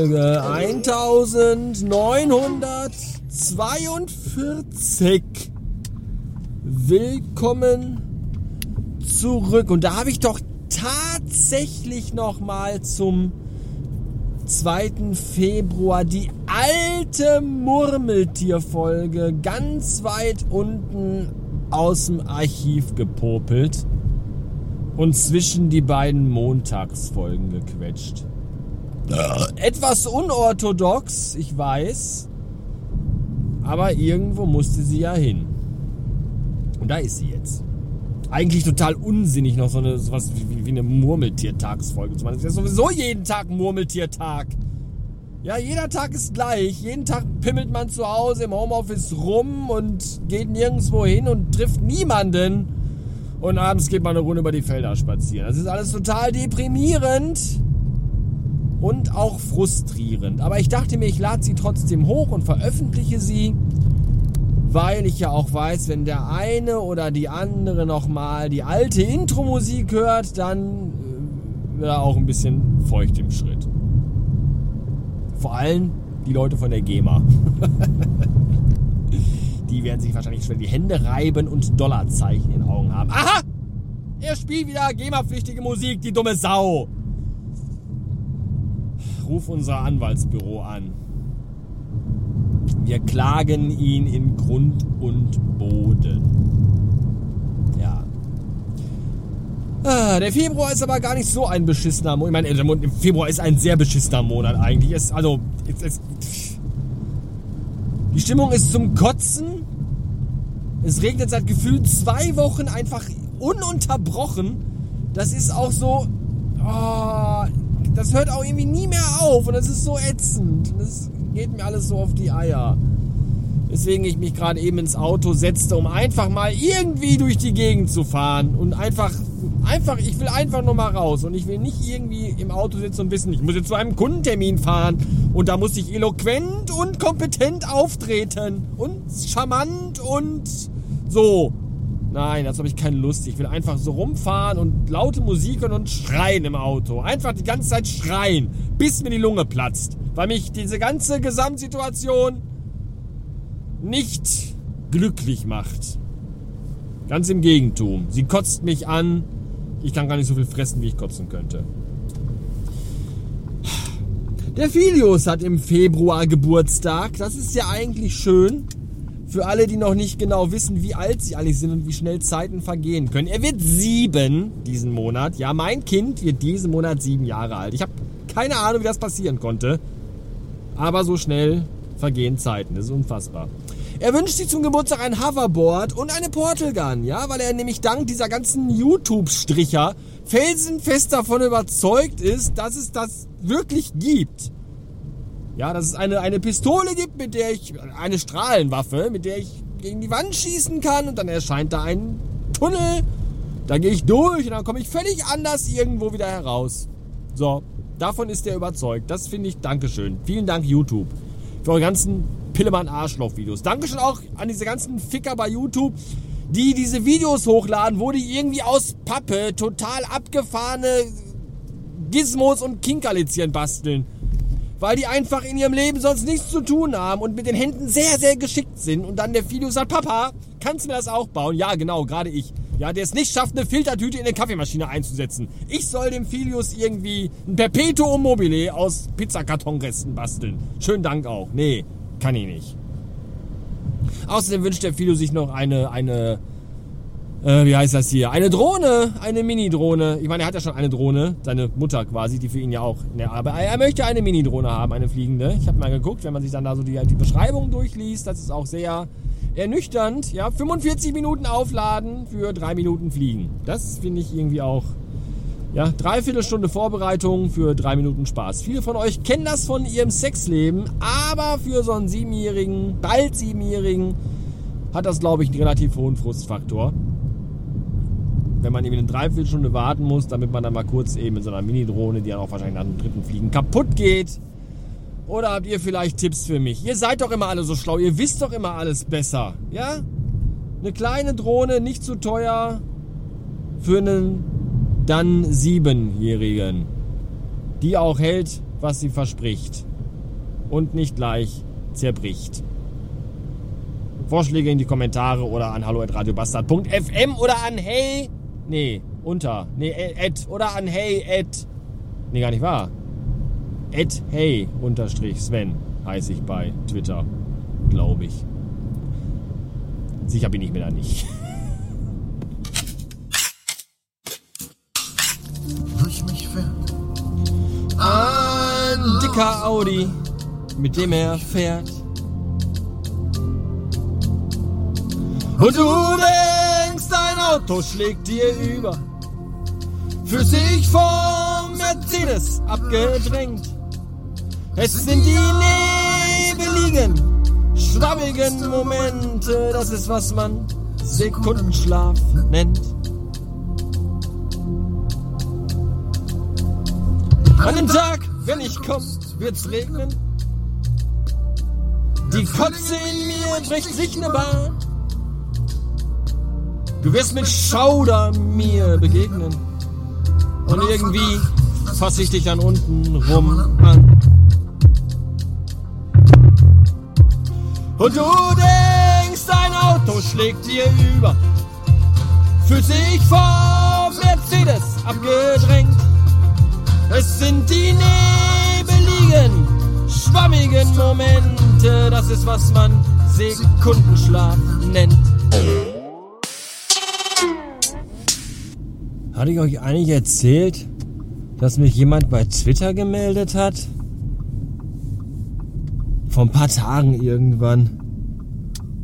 Folge 1942. Willkommen zurück. Und da habe ich doch tatsächlich noch mal zum 2. Februar die alte Murmeltierfolge ganz weit unten aus dem Archiv gepopelt und zwischen die beiden Montagsfolgen gequetscht. Etwas unorthodox, ich weiß, aber irgendwo musste sie ja hin. Und da ist sie jetzt. Eigentlich total unsinnig, noch so eine sowas wie, wie eine Murmeltiertagsfolge zu machen. Das ist ja sowieso jeden Tag Murmeltiertag. Ja, jeder Tag ist gleich. Jeden Tag pimmelt man zu Hause im Homeoffice rum und geht nirgendwo hin und trifft niemanden. Und abends geht man eine Runde über die Felder spazieren. Das ist alles total deprimierend und auch frustrierend. Aber ich dachte mir, ich lade sie trotzdem hoch und veröffentliche sie, weil ich ja auch weiß, wenn der eine oder die andere nochmal die alte Intro-Musik hört, dann äh, wird er auch ein bisschen feucht im Schritt. Vor allem die Leute von der GEMA. die werden sich wahrscheinlich schon die Hände reiben und Dollarzeichen in den Augen haben. Aha! Er spielt wieder GEMA-pflichtige Musik, die dumme Sau. Ruf unser Anwaltsbüro an. Wir klagen ihn in Grund und Boden. Ja. Ah, der Februar ist aber gar nicht so ein beschissener Monat. Ich meine, der Februar ist ein sehr beschissener Monat eigentlich. Es, also, es, es, die Stimmung ist zum Kotzen. Es regnet seit gefühlt zwei Wochen einfach ununterbrochen. Das ist auch so. Oh, das hört auch irgendwie nie mehr auf und das ist so ätzend. Das geht mir alles so auf die Eier. Deswegen ich mich gerade eben ins Auto setzte, um einfach mal irgendwie durch die Gegend zu fahren und einfach, einfach, ich will einfach nur mal raus und ich will nicht irgendwie im Auto sitzen und wissen, ich muss jetzt zu einem Kundentermin fahren und da muss ich eloquent und kompetent auftreten und charmant und so. Nein, dazu habe ich keine Lust. Ich will einfach so rumfahren und laute Musik und schreien im Auto. Einfach die ganze Zeit schreien, bis mir die Lunge platzt. Weil mich diese ganze Gesamtsituation nicht glücklich macht. Ganz im Gegentum. Sie kotzt mich an. Ich kann gar nicht so viel fressen, wie ich kotzen könnte. Der Filius hat im Februar Geburtstag. Das ist ja eigentlich schön. Für alle, die noch nicht genau wissen, wie alt sie eigentlich sind und wie schnell Zeiten vergehen können. Er wird sieben diesen Monat. Ja, mein Kind wird diesen Monat sieben Jahre alt. Ich habe keine Ahnung, wie das passieren konnte. Aber so schnell vergehen Zeiten. Das ist unfassbar. Er wünscht sich zum Geburtstag ein Hoverboard und eine Portal Gun, ja, weil er nämlich dank dieser ganzen YouTube-Stricher felsenfest davon überzeugt ist, dass es das wirklich gibt. Ja, dass es eine, eine Pistole gibt, mit der ich, eine Strahlenwaffe, mit der ich gegen die Wand schießen kann und dann erscheint da ein Tunnel. Da gehe ich durch und dann komme ich völlig anders irgendwo wieder heraus. So, davon ist er überzeugt. Das finde ich, Dankeschön. Vielen Dank YouTube für eure ganzen Pillemann-Arschloch-Videos. Dankeschön auch an diese ganzen Ficker bei YouTube, die diese Videos hochladen, wo die irgendwie aus Pappe total abgefahrene Gizmos und Kinkerlitzchen basteln weil die einfach in ihrem Leben sonst nichts zu tun haben und mit den Händen sehr, sehr geschickt sind. Und dann der Filio sagt, Papa, kannst du mir das auch bauen? Ja, genau, gerade ich. Ja, der es nicht schafft, eine Filtertüte in eine Kaffeemaschine einzusetzen. Ich soll dem Filius irgendwie ein Perpetuum mobile aus Pizzakartonresten basteln. Schönen Dank auch. Nee, kann ich nicht. Außerdem wünscht der Filio sich noch eine, eine äh, wie heißt das hier? Eine Drohne, eine Mini-Drohne. Ich meine, er hat ja schon eine Drohne, seine Mutter quasi, die für ihn ja auch. Ne, aber er möchte eine Mini-Drohne haben, eine fliegende. Ich habe mal geguckt, wenn man sich dann da so die, die Beschreibung durchliest, das ist auch sehr ernüchternd. Ja, 45 Minuten aufladen für drei Minuten fliegen. Das finde ich irgendwie auch. Ja, dreiviertel Stunde Vorbereitung für drei Minuten Spaß. Viele von euch kennen das von ihrem Sexleben, aber für so einen Siebenjährigen, bald Siebenjährigen, hat das, glaube ich, einen relativ hohen Frustfaktor wenn man eben eine Dreiviertelstunde warten muss, damit man dann mal kurz eben in so einer Mini-Drohne, die dann auch wahrscheinlich nach dem dritten Fliegen kaputt geht. Oder habt ihr vielleicht Tipps für mich? Ihr seid doch immer alle so schlau, ihr wisst doch immer alles besser, ja? Eine kleine Drohne, nicht zu teuer, für einen dann Siebenjährigen, die auch hält, was sie verspricht. und nicht gleich zerbricht. Vorschläge in die Kommentare oder an hallo@radiobastard.fm oder an hey, nee, unter, nee, at oder an hey at, nee, gar nicht wahr. At hey unterstrich Sven heiße ich bei Twitter, glaube ich. Sicher bin ich mir da nicht. Durch mich fährt Ein dicker Audi, mit dem er fährt. Und du dein Auto schlägt dir über. Für sich vom Mercedes abgedrängt. Es sind die nebeligen, schwammigen Momente, das ist was man Sekundenschlaf nennt. An dem Tag, wenn ich komm, wird's regnen. Die Kotze in mir bricht sich ne Bahn. Du wirst mit Schauder mir begegnen. Und irgendwie fass ich dich dann unten rum an. Und du denkst, dein Auto schlägt dir über. Fühlt sich vom Mercedes abgedrängt. Es sind die nebeligen, schwammigen Momente. Das ist, was man Sekundenschlaf nennt. Hatte ich euch eigentlich erzählt, dass mich jemand bei Twitter gemeldet hat? Vor ein paar Tagen irgendwann.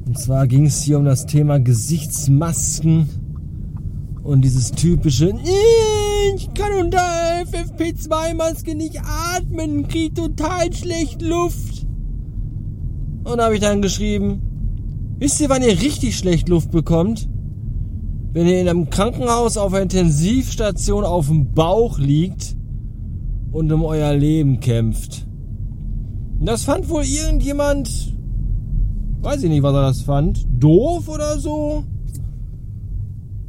Und zwar ging es hier um das Thema Gesichtsmasken und dieses typische, ich kann unter FFP2-Maske nicht atmen, krieg total schlecht Luft. Und da habe ich dann geschrieben, wisst ihr, wann ihr richtig schlecht Luft bekommt? Wenn ihr in einem Krankenhaus auf einer Intensivstation auf dem Bauch liegt und um euer Leben kämpft. Das fand wohl irgendjemand, weiß ich nicht, was er das fand, doof oder so.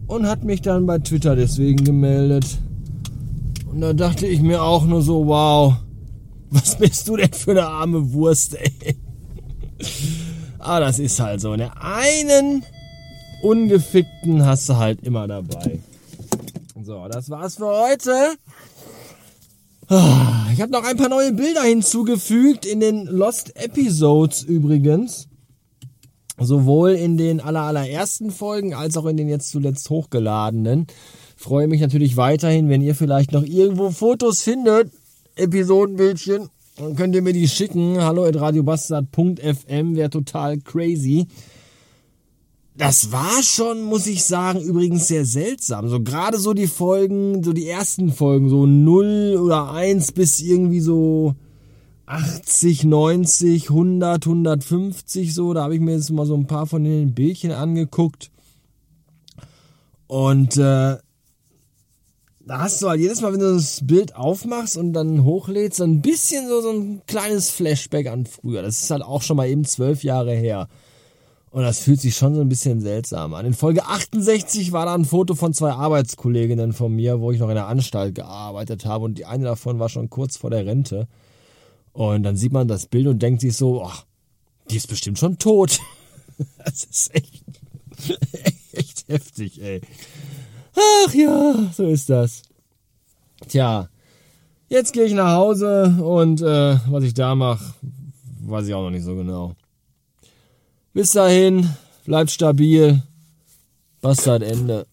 Und hat mich dann bei Twitter deswegen gemeldet. Und da dachte ich mir auch nur so, wow, was bist du denn für eine arme Wurst, ey. Ah, das ist halt so. Ne? Einen Ungefickten hast du halt immer dabei. So, das war's für heute. Ah, Ich habe noch ein paar neue Bilder hinzugefügt in den Lost Episodes übrigens. Sowohl in den aller, allerersten Folgen als auch in den jetzt zuletzt hochgeladenen. Freue mich natürlich weiterhin, wenn ihr vielleicht noch irgendwo Fotos findet, Episodenbildchen, dann könnt ihr mir die schicken. Hallo at radiobastard.fm wäre total crazy. Das war schon, muss ich sagen, übrigens sehr seltsam. So gerade so die Folgen, so die ersten Folgen, so 0 oder 1 bis irgendwie so 80, 90, 100, 150 so. Da habe ich mir jetzt mal so ein paar von den Bildchen angeguckt. Und äh, da hast du halt jedes Mal, wenn du das Bild aufmachst und dann hochlädst, so ein bisschen so, so ein kleines Flashback an früher. Das ist halt auch schon mal eben zwölf Jahre her. Und das fühlt sich schon so ein bisschen seltsam an. In Folge 68 war da ein Foto von zwei Arbeitskolleginnen von mir, wo ich noch in der Anstalt gearbeitet habe. Und die eine davon war schon kurz vor der Rente. Und dann sieht man das Bild und denkt sich so, ach, die ist bestimmt schon tot. Das ist echt, echt heftig, ey. Ach ja, so ist das. Tja, jetzt gehe ich nach Hause und äh, was ich da mache, weiß ich auch noch nicht so genau. Bis dahin, bleibt stabil. Bastard Ende.